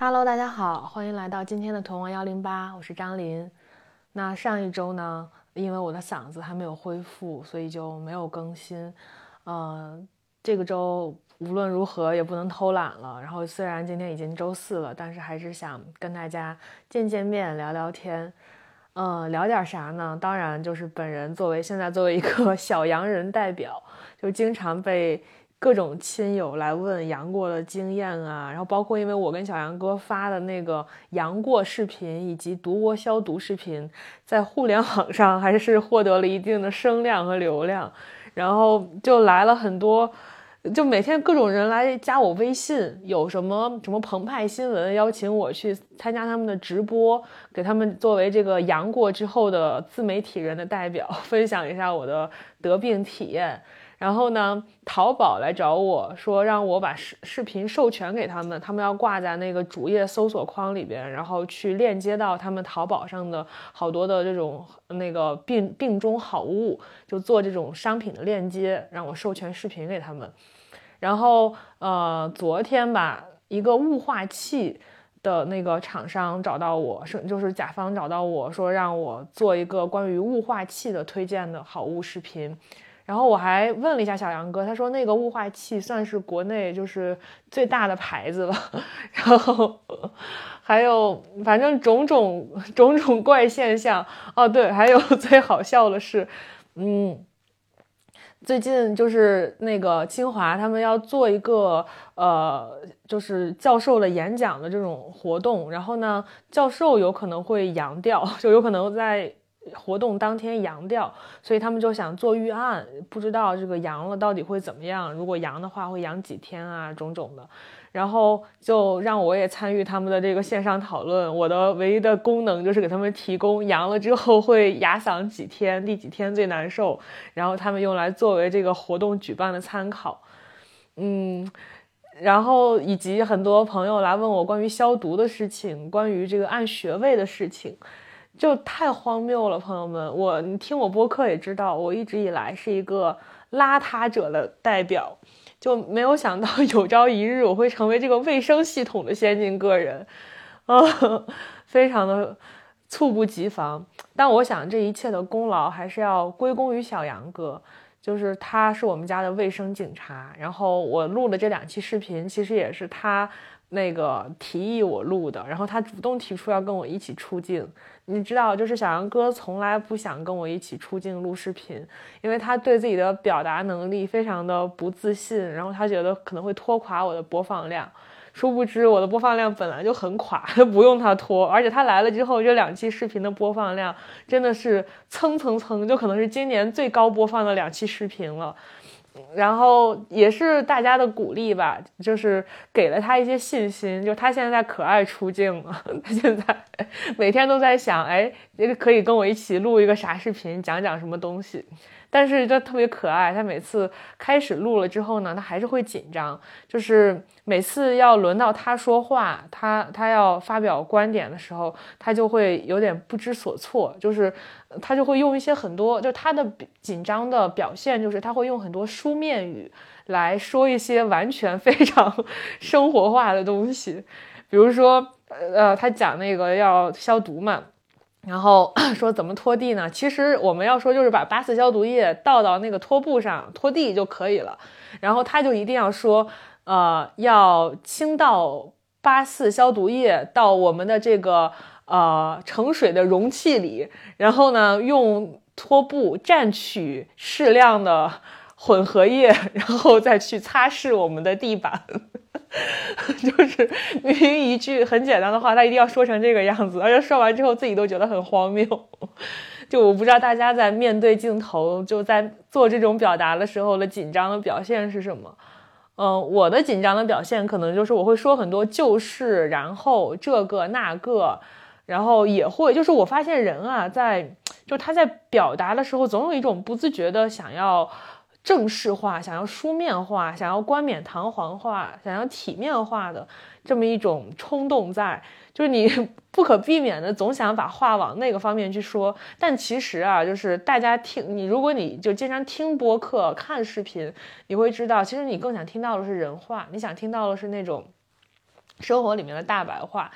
Hello，大家好，欢迎来到今天的童王幺零八，我是张琳。那上一周呢，因为我的嗓子还没有恢复，所以就没有更新。呃，这个周无论如何也不能偷懒了。然后虽然今天已经周四了，但是还是想跟大家见见面，聊聊天。呃，聊点啥呢？当然就是本人作为现在作为一个 小洋人代表，就经常被。各种亲友来问杨过的经验啊，然后包括因为我跟小杨哥发的那个杨过视频以及毒窝消毒视频，在互联网上还是获得了一定的声量和流量，然后就来了很多，就每天各种人来加我微信，有什么什么澎湃新闻邀请我去参加他们的直播，给他们作为这个杨过之后的自媒体人的代表，分享一下我的得病体验。然后呢，淘宝来找我说，让我把视视频授权给他们，他们要挂在那个主页搜索框里边，然后去链接到他们淘宝上的好多的这种那个病病中好物，就做这种商品的链接，让我授权视频给他们。然后呃，昨天吧，一个雾化器的那个厂商找到我，是就是甲方找到我说，让我做一个关于雾化器的推荐的好物视频。然后我还问了一下小杨哥，他说那个雾化器算是国内就是最大的牌子了。然后还有反正种种种种怪现象哦，对，还有 最好笑的是，嗯，最近就是那个清华他们要做一个呃，就是教授的演讲的这种活动，然后呢，教授有可能会阳掉，就有可能在。活动当天阳掉，所以他们就想做预案，不知道这个阳了到底会怎么样。如果阳的话，会阳几天啊，种种的。然后就让我也参与他们的这个线上讨论。我的唯一的功能就是给他们提供阳了之后会哑嗓几天，第几天最难受，然后他们用来作为这个活动举办的参考。嗯，然后以及很多朋友来问我关于消毒的事情，关于这个按穴位的事情。就太荒谬了，朋友们，我你听我播客也知道，我一直以来是一个邋遢者的代表，就没有想到 有朝一日我会成为这个卫生系统的先进个人，啊，非常的猝不及防。但我想这一切的功劳还是要归功于小杨哥，就是他是我们家的卫生警察。然后我录的这两期视频，其实也是他那个提议我录的，然后他主动提出要跟我一起出镜。你知道，就是小杨哥从来不想跟我一起出镜录视频，因为他对自己的表达能力非常的不自信，然后他觉得可能会拖垮我的播放量。殊不知我的播放量本来就很垮，不用他拖。而且他来了之后，这两期视频的播放量真的是蹭蹭蹭，就可能是今年最高播放的两期视频了。然后也是大家的鼓励吧，就是给了他一些信心。就他现在可爱出镜了，他现在每天都在想，哎，那个可以跟我一起录一个啥视频，讲讲什么东西。但是就特别可爱，他每次开始录了之后呢，他还是会紧张，就是每次要轮到他说话，他他要发表观点的时候，他就会有点不知所措，就是他就会用一些很多，就他的紧张的表现，就是他会用很多书面语来说一些完全非常 生活化的东西，比如说，呃，他讲那个要消毒嘛。然后 说怎么拖地呢？其实我们要说就是把八四消毒液倒到那个拖布上拖地就可以了。然后他就一定要说，呃，要倾倒八四消毒液到我们的这个呃盛水的容器里，然后呢用拖布蘸取适量的混合液，然后再去擦拭我们的地板。就是明明一句很简单的话，他一定要说成这个样子，而且说完之后自己都觉得很荒谬。就我不知道大家在面对镜头，就在做这种表达的时候的紧张的表现是什么？嗯，我的紧张的表现可能就是我会说很多就是，然后这个那个，然后也会就是我发现人啊，在就他在表达的时候，总有一种不自觉的想要。正式化，想要书面化，想要冠冕堂皇化，想要体面化的这么一种冲动在，就是你 不可避免的总想把话往那个方面去说。但其实啊，就是大家听你，如果你就经常听播客、看视频，你会知道，其实你更想听到的是人话，你想听到的是那种生活里面的大白话。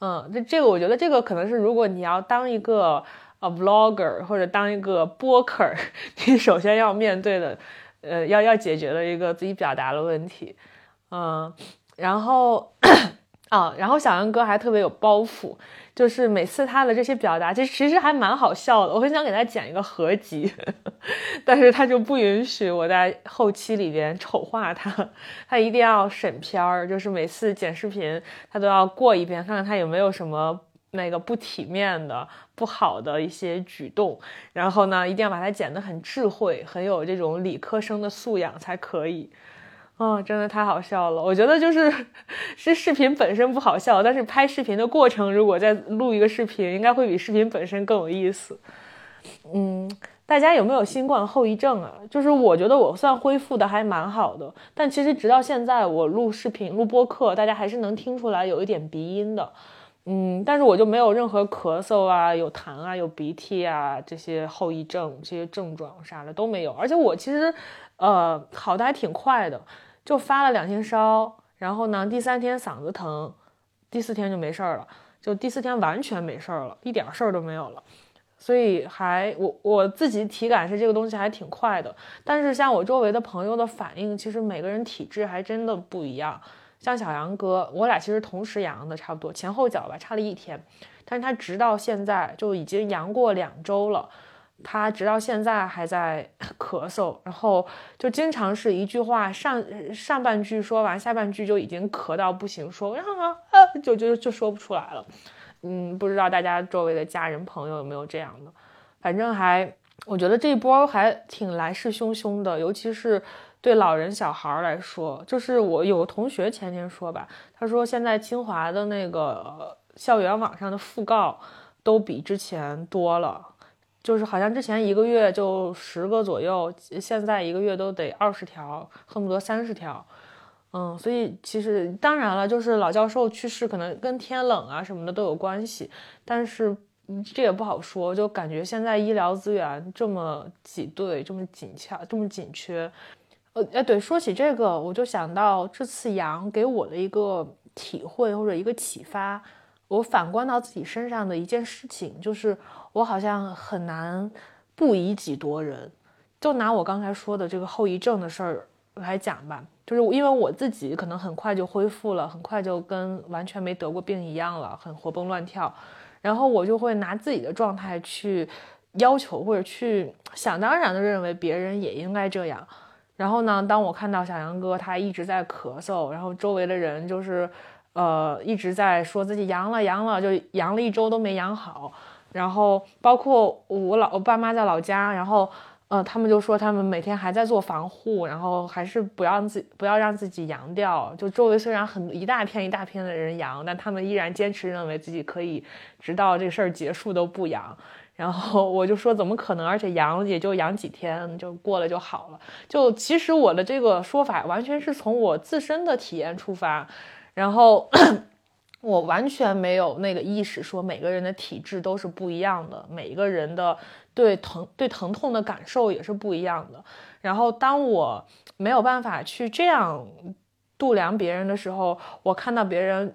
嗯，这这个我觉得这个可能是如果你要当一个呃 vlogger 或者当一个播客，你首先要面对的，呃，要要解决的一个自己表达的问题。嗯，然后。啊，然后小杨哥还特别有包袱，就是每次他的这些表达，其实其实还蛮好笑的。我很想给他剪一个合集，但是他就不允许我在后期里边丑化他，他一定要审片儿，就是每次剪视频他都要过一遍，看看他有没有什么那个不体面的、不好的一些举动，然后呢，一定要把它剪得很智慧，很有这种理科生的素养才可以。哦，真的太好笑了！我觉得就是 是视频本身不好笑，但是拍视频的过程，如果再录一个视频，应该会比视频本身更有意思。嗯，大家有没有新冠后遗症啊？就是我觉得我算恢复的还蛮好的，但其实直到现在我录视频、录播课，大家还是能听出来有一点鼻音的。嗯，但是我就没有任何咳嗽啊、有痰啊、有鼻涕啊这些后遗症、这些症状啥的都没有，而且我其实呃好的还挺快的。就发了两天烧，然后呢，第三天嗓子疼，第四天就没事儿了，就第四天完全没事儿了，一点事儿都没有了，所以还我我自己体感是这个东西还挺快的，但是像我周围的朋友的反应，其实每个人体质还真的不一样。像小杨哥，我俩其实同时阳的，差不多前后脚吧，差了一天，但是他直到现在就已经阳过两周了。他直到现在还在咳嗽，然后就经常是一句话上上半句说完，下半句就已经咳到不行，说然后啊就就就说不出来了。嗯，不知道大家周围的家人朋友有没有这样的？反正还我觉得这一波还挺来势汹汹的，尤其是对老人小孩来说。就是我有个同学前天说吧，他说现在清华的那个校园网上的讣告都比之前多了。就是好像之前一个月就十个左右，现在一个月都得二十条，恨不得三十条。嗯，所以其实当然了，就是老教授去世可能跟天冷啊什么的都有关系，但是这也不好说。就感觉现在医疗资源这么挤兑，这么紧俏，这么紧缺。呃，哎，对，说起这个，我就想到这次阳给我的一个体会或者一个启发。我反观到自己身上的一件事情，就是我好像很难不以己度人。就拿我刚才说的这个后遗症的事儿来讲吧，就是因为我自己可能很快就恢复了，很快就跟完全没得过病一样了，很活蹦乱跳。然后我就会拿自己的状态去要求或者去想当然的认为别人也应该这样。然后呢，当我看到小杨哥他一直在咳嗽，然后周围的人就是。呃，一直在说自己阳了，阳了，就阳了一周都没养好。然后包括我老我爸妈在老家，然后呃，他们就说他们每天还在做防护，然后还是不要让自不要让自己阳掉。就周围虽然很一大片一大片的人阳，但他们依然坚持认为自己可以直到这事儿结束都不阳。然后我就说怎么可能？而且阳也就阳几天就过了就好了。就其实我的这个说法完全是从我自身的体验出发。然后 我完全没有那个意识，说每个人的体质都是不一样的，每一个人的对疼对疼痛的感受也是不一样的。然后当我没有办法去这样度量别人的时候，我看到别人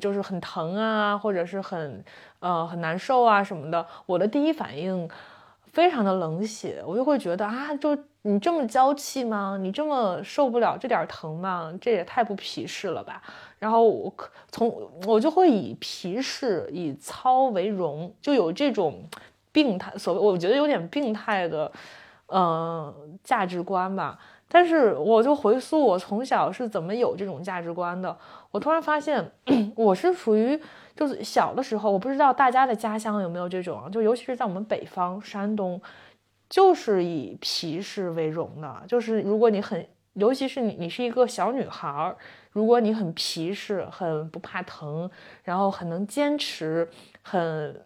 就是很疼啊，或者是很呃很难受啊什么的，我的第一反应非常的冷血，我就会觉得啊，就你这么娇气吗？你这么受不了这点疼吗？这也太不皮实了吧！然后我从我就会以皮实以糙为荣，就有这种病态，所谓我觉得有点病态的，嗯，价值观吧。但是我就回溯我从小是怎么有这种价值观的，我突然发现我是属于就是小的时候，我不知道大家的家乡有没有这种，就尤其是在我们北方山东，就是以皮实为荣的，就是如果你很，尤其是你你是一个小女孩儿。如果你很皮实，很不怕疼，然后很能坚持，很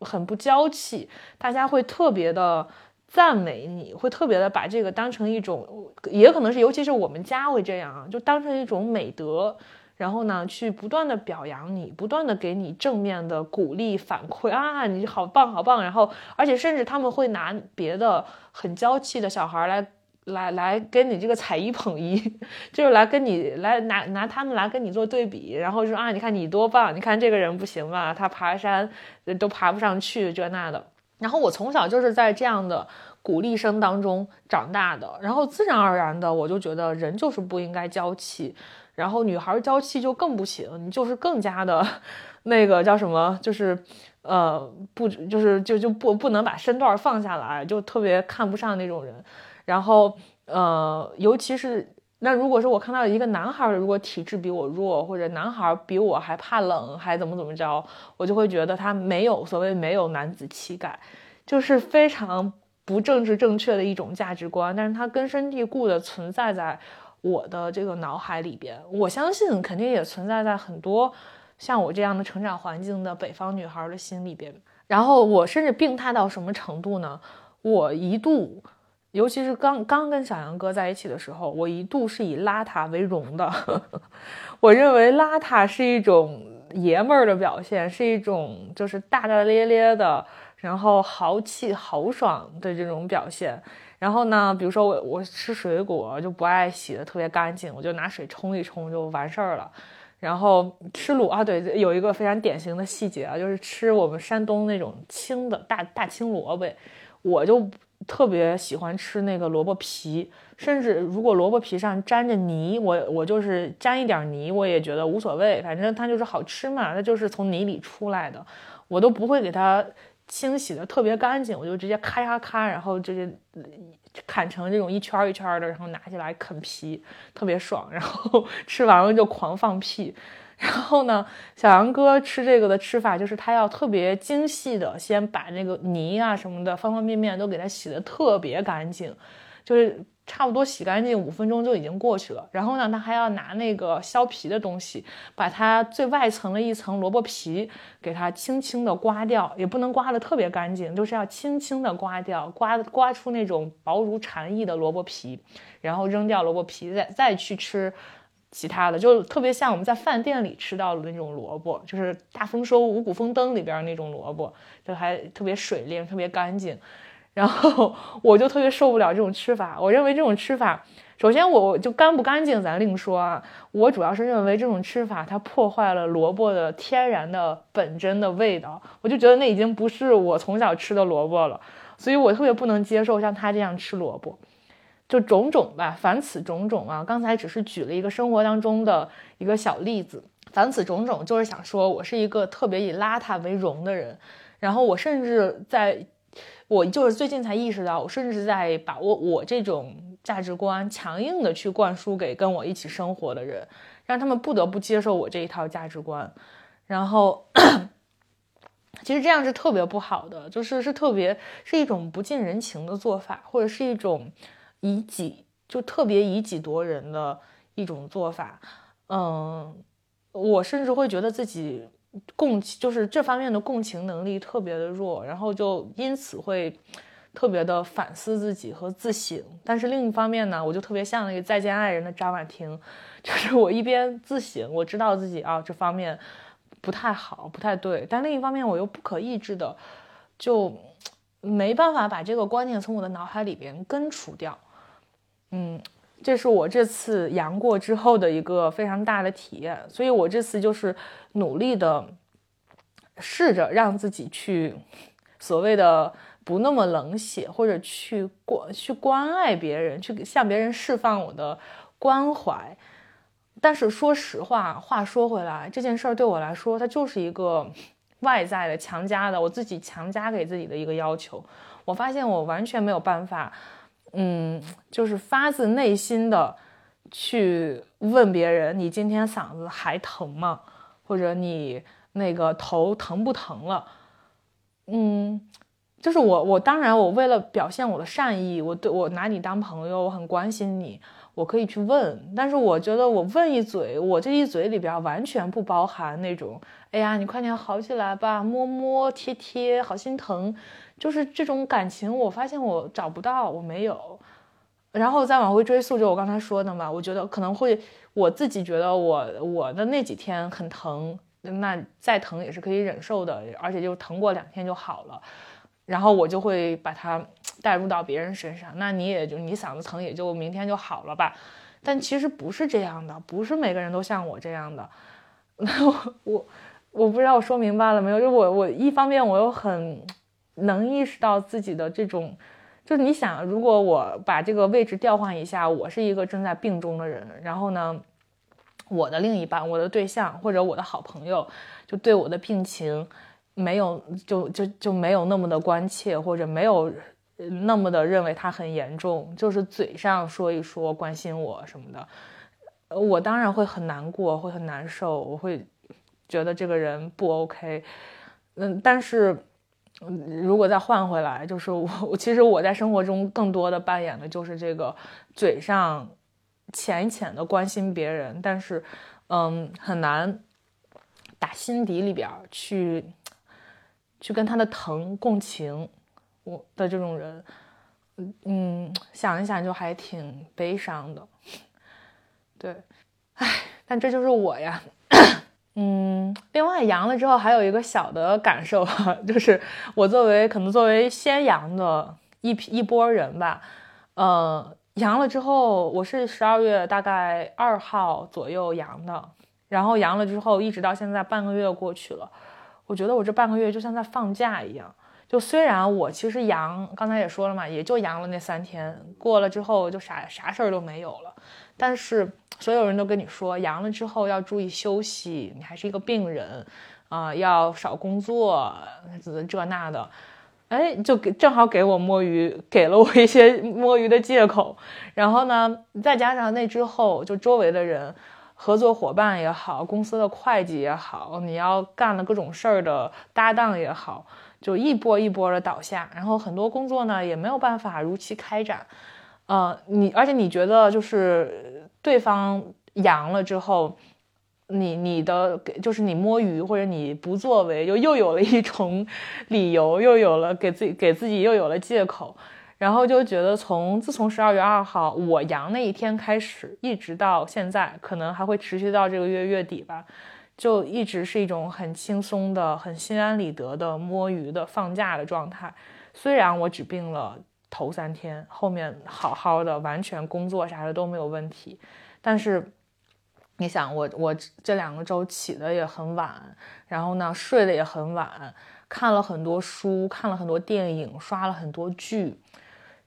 很不娇气，大家会特别的赞美你，会特别的把这个当成一种，也可能是尤其是我们家会这样啊，就当成一种美德，然后呢，去不断的表扬你，不断的给你正面的鼓励反馈啊，你好棒好棒，然后而且甚至他们会拿别的很娇气的小孩来。来来跟你这个踩一捧一，就是来跟你来拿拿他们来跟你做对比，然后说啊，你看你多棒，你看这个人不行吧，他爬山都爬不上去，这那的。然后我从小就是在这样的鼓励声当中长大的，然后自然而然的我就觉得人就是不应该娇气，然后女孩娇气就更不行，你就是更加的，那个叫什么，就是呃不就是就就不不能把身段放下来，就特别看不上那种人。然后，呃，尤其是那如果说我看到一个男孩，如果体质比我弱，或者男孩比我还怕冷，还怎么怎么着，我就会觉得他没有所谓没有男子气概，就是非常不政治正确的一种价值观。但是它根深蒂固的存在在我的这个脑海里边，我相信肯定也存在在很多像我这样的成长环境的北方女孩的心里边。然后我甚至病态到什么程度呢？我一度。尤其是刚刚跟小杨哥在一起的时候，我一度是以邋遢为荣的。我认为邋遢是一种爷们儿的表现，是一种就是大大咧咧的，然后豪气豪爽的这种表现。然后呢，比如说我我吃水果就不爱洗的特别干净，我就拿水冲一冲就完事儿了。然后吃卤啊，对，有一个非常典型的细节啊，就是吃我们山东那种青的大大青萝卜，我就。特别喜欢吃那个萝卜皮，甚至如果萝卜皮上沾着泥，我我就是沾一点泥，我也觉得无所谓，反正它就是好吃嘛，它就是从泥里出来的，我都不会给它清洗的特别干净，我就直接咔咔咔，然后就是砍成这种一圈一圈的，然后拿起来啃皮，特别爽，然后 吃完了就狂放屁。然后呢，小杨哥吃这个的吃法就是他要特别精细的，先把那个泥啊什么的方方面面都给它洗的特别干净，就是差不多洗干净五分钟就已经过去了。然后呢，他还要拿那个削皮的东西，把它最外层的一层萝卜皮给它轻轻的刮掉，也不能刮的特别干净，就是要轻轻的刮掉，刮刮出那种薄如蝉翼的萝卜皮，然后扔掉萝卜皮，再再去吃。其他的就特别像我们在饭店里吃到的那种萝卜，就是大丰收五谷丰登里边那种萝卜，就还特别水灵、特别干净。然后 我就特别受不了这种吃法。我认为这种吃法，首先我就干不干净咱另说啊。我主要是认为这种吃法它破坏了萝卜的天然的本真的味道。我就觉得那已经不是我从小吃的萝卜了，所以我特别不能接受像他这样吃萝卜。就种种吧，凡此种种啊！刚才只是举了一个生活当中的一个小例子，凡此种种就是想说我是一个特别以邋遢为荣的人。然后我甚至在，我就是最近才意识到，我甚至在把握我这种价值观强硬的去灌输给跟我一起生活的人，让他们不得不接受我这一套价值观。然后，其实这样是特别不好的，就是是特别是一种不近人情的做法，或者是一种。以己就特别以己夺人的一种做法，嗯，我甚至会觉得自己共情，就是这方面的共情能力特别的弱，然后就因此会特别的反思自己和自省。但是另一方面呢，我就特别像那个再见爱人的张婉婷，就是我一边自省，我知道自己啊这方面不太好，不太对，但另一方面我又不可抑制的就没办法把这个观念从我的脑海里边根除掉。嗯，这是我这次阳过之后的一个非常大的体验，所以我这次就是努力的试着让自己去所谓的不那么冷血，或者去关去关爱别人，去向别人释放我的关怀。但是说实话，话说回来，这件事儿对我来说，它就是一个外在的强加的，我自己强加给自己的一个要求。我发现我完全没有办法。嗯，就是发自内心的去问别人：“你今天嗓子还疼吗？”或者“你那个头疼不疼了？”嗯，就是我，我当然，我为了表现我的善意，我对我拿你当朋友，我很关心你，我可以去问。但是我觉得我问一嘴，我这一嘴里边完全不包含那种“哎呀，你快点好起来吧，摸摸贴贴，好心疼。”就是这种感情，我发现我找不到，我没有。然后再往回追溯，就我刚才说的嘛，我觉得可能会我自己觉得我我的那几天很疼，那再疼也是可以忍受的，而且就疼过两天就好了。然后我就会把它带入到别人身上，那你也就你嗓子疼也就明天就好了吧。但其实不是这样的，不是每个人都像我这样的。我我我不知道我说明白了没有？就我我一方面我又很能意识到自己的这种，就是你想，如果我把这个位置调换一下，我是一个正在病中的人，然后呢，我的另一半、我的对象或者我的好朋友，就对我的病情没有就就就没有那么的关切，或者没有。那么的认为他很严重，就是嘴上说一说关心我什么的，我当然会很难过，会很难受，我会觉得这个人不 OK，嗯，但是如果再换回来，就是我，其实我在生活中更多的扮演的就是这个嘴上浅浅的关心别人，但是嗯，很难打心底里边去去跟他的疼共情。我的这种人，嗯，想一想就还挺悲伤的，对，唉，但这就是我呀，嗯，另外阳了之后还有一个小的感受，就是我作为可能作为先阳的一批一波人吧，呃，阳了之后，我是十二月大概二号左右阳的，然后阳了之后一直到现在半个月过去了，我觉得我这半个月就像在放假一样。就虽然我其实阳，刚才也说了嘛，也就阳了那三天，过了之后就啥啥事儿都没有了。但是所有人都跟你说，阳了之后要注意休息，你还是一个病人，啊，要少工作，这那的，哎，就给正好给我摸鱼，给了我一些摸鱼的借口。然后呢，再加上那之后，就周围的人，合作伙伴也好，公司的会计也好，你要干了各种事儿的搭档也好。就一波一波的倒下，然后很多工作呢也没有办法如期开展，呃，你而且你觉得就是对方阳了之后，你你的给就是你摸鱼或者你不作为，就又有了一重理由，又有了给自己给自己又有了借口，然后就觉得从自从十二月二号我阳那一天开始，一直到现在，可能还会持续到这个月月底吧。就一直是一种很轻松的、很心安理得的摸鱼的放假的状态。虽然我只病了头三天，后面好好的，完全工作啥的都没有问题。但是，你想我我这两个周起的也很晚，然后呢睡得也很晚，看了很多书，看了很多电影，刷了很多剧。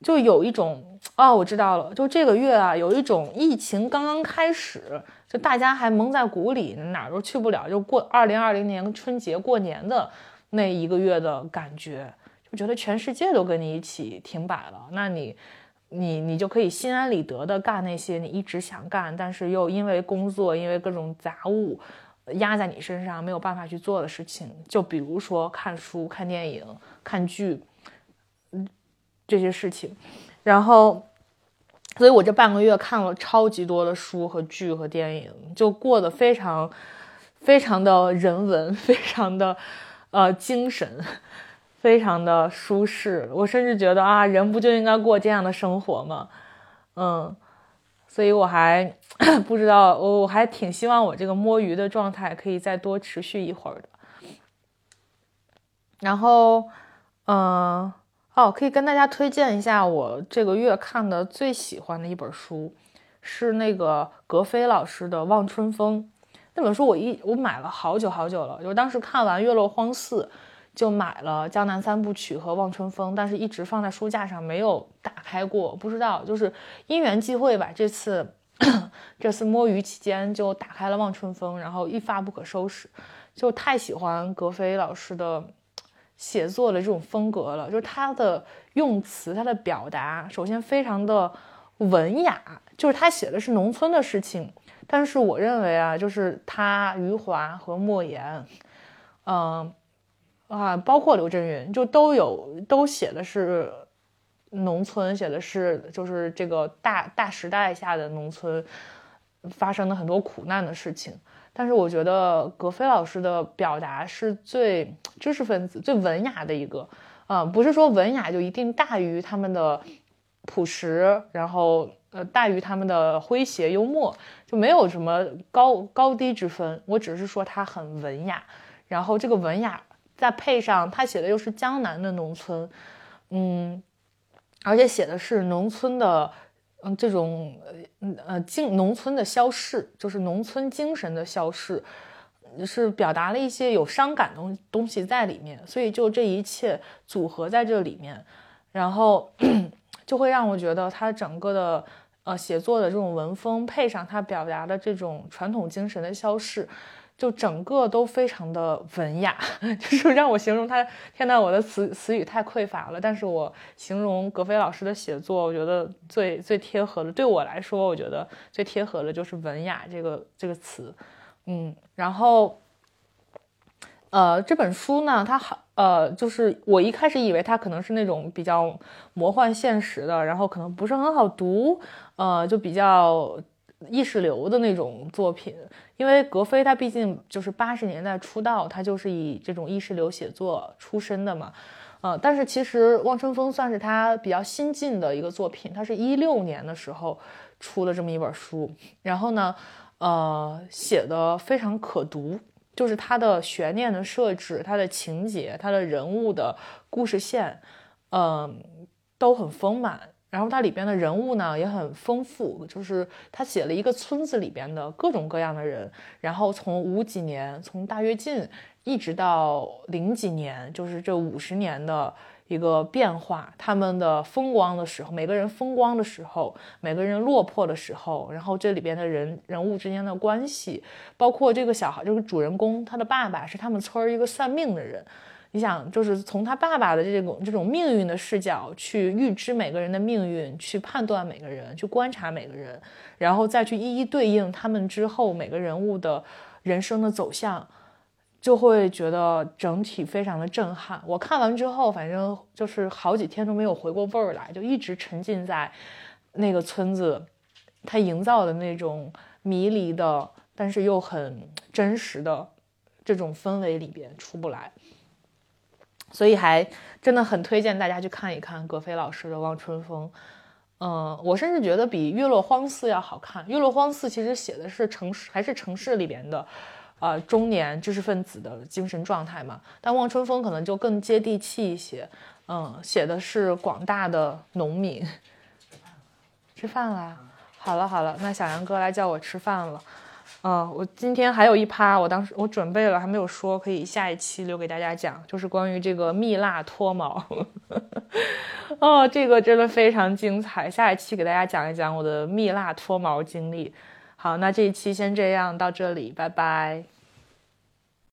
就有一种哦，我知道了，就这个月啊，有一种疫情刚刚开始，就大家还蒙在鼓里，哪儿都去不了，就过二零二零年春节过年的那一个月的感觉，就觉得全世界都跟你一起停摆了，那你，你你就可以心安理得的干那些你一直想干，但是又因为工作，因为各种杂物压在你身上没有办法去做的事情，就比如说看书、看电影、看剧。嗯这些事情，然后，所以我这半个月看了超级多的书和剧和电影，就过得非常，非常的人文，非常的，呃，精神，非常的舒适。我甚至觉得啊，人不就应该过这样的生活吗？嗯，所以我还 不知道，我我还挺希望我这个摸鱼的状态可以再多持续一会儿的。然后，嗯。哦，可以跟大家推荐一下我这个月看的最喜欢的一本书，是那个格非老师的《望春风》。那本书我一我买了好久好久了，就当时看完《月落荒寺》，就买了《江南三部曲》和《望春风》，但是一直放在书架上没有打开过，不知道就是因缘际会吧。这次 这次摸鱼期间就打开了《望春风》，然后一发不可收拾，就太喜欢格非老师的。写作的这种风格了，就是他的用词，他的表达，首先非常的文雅，就是他写的是农村的事情，但是我认为啊，就是他余华和莫言，嗯啊，包括刘震云，就都有都写的是农村，写的是就是这个大大时代下的农村发生的很多苦难的事情。但是我觉得格非老师的表达是最知识分子、最文雅的一个，啊，不是说文雅就一定大于他们的朴实，然后呃大于他们的诙谐幽默，就没有什么高高低之分。我只是说他很文雅，然后这个文雅再配上他写的又是江南的农村，嗯，而且写的是农村的，嗯，这种呃呃精农村的消逝，就是农村精神的消逝，是表达了一些有伤感东东西在里面，所以就这一切组合在这里面，然后 就会让我觉得他整个的呃写作的这种文风，配上他表达的这种传统精神的消逝。就整个都非常的文雅，就是让我形容他。天呐，我的词词语太匮乏了。但是我形容格飞老师的写作，我觉得最最贴合的，对我来说，我觉得最贴合的就是文雅这个这个词。嗯，然后，呃，这本书呢，它好，呃，就是我一开始以为它可能是那种比较魔幻现实的，然后可能不是很好读，呃，就比较。意识流的那种作品，因为格非他毕竟就是八十年代出道，他就是以这种意识流写作出身的嘛，呃，但是其实望春风算是他比较新进的一个作品，他是一六年的时候出了这么一本书，然后呢，呃，写的非常可读，就是他的悬念的设置、他的情节、他的人物的故事线，嗯，都很丰满。然后它里边的人物呢也很丰富，就是他写了一个村子里边的各种各样的人，然后从五几年，从大跃进一直到零几年，就是这五十年的一个变化，他们的风光的时候，每个人风光的时候，每个人落魄的时候，然后这里边的人人物之间的关系，包括这个小孩，这个主人公，他的爸爸是他们村儿一个算命的人。你想，就是从他爸爸的这种这种命运的视角去预知每个人的命运，去判断每个人，去观察每个人，然后再去一一对应他们之后每个人物的人生的走向，就会觉得整体非常的震撼。我看完之后，反正就是好几天都没有回过味儿来，就一直沉浸在那个村子他营造的那种迷离的，但是又很真实的这种氛围里边出不来。所以还真的很推荐大家去看一看葛飞老师的《望春风》。嗯，我甚至觉得比《月落荒寺》要好看。《月落荒寺》其实写的是城市，还是城市里边的，呃，中年知识分子的精神状态嘛。但《望春风》可能就更接地气一些。嗯，写的是广大的农民。吃饭啦？好了好了，那小杨哥来叫我吃饭了。嗯，我今天还有一趴，我当时我准备了还没有说，可以下一期留给大家讲，就是关于这个蜜蜡脱毛。哦，这个真的非常精彩，下一期给大家讲一讲我的蜜蜡脱毛经历。好，那这一期先这样到这里，拜拜。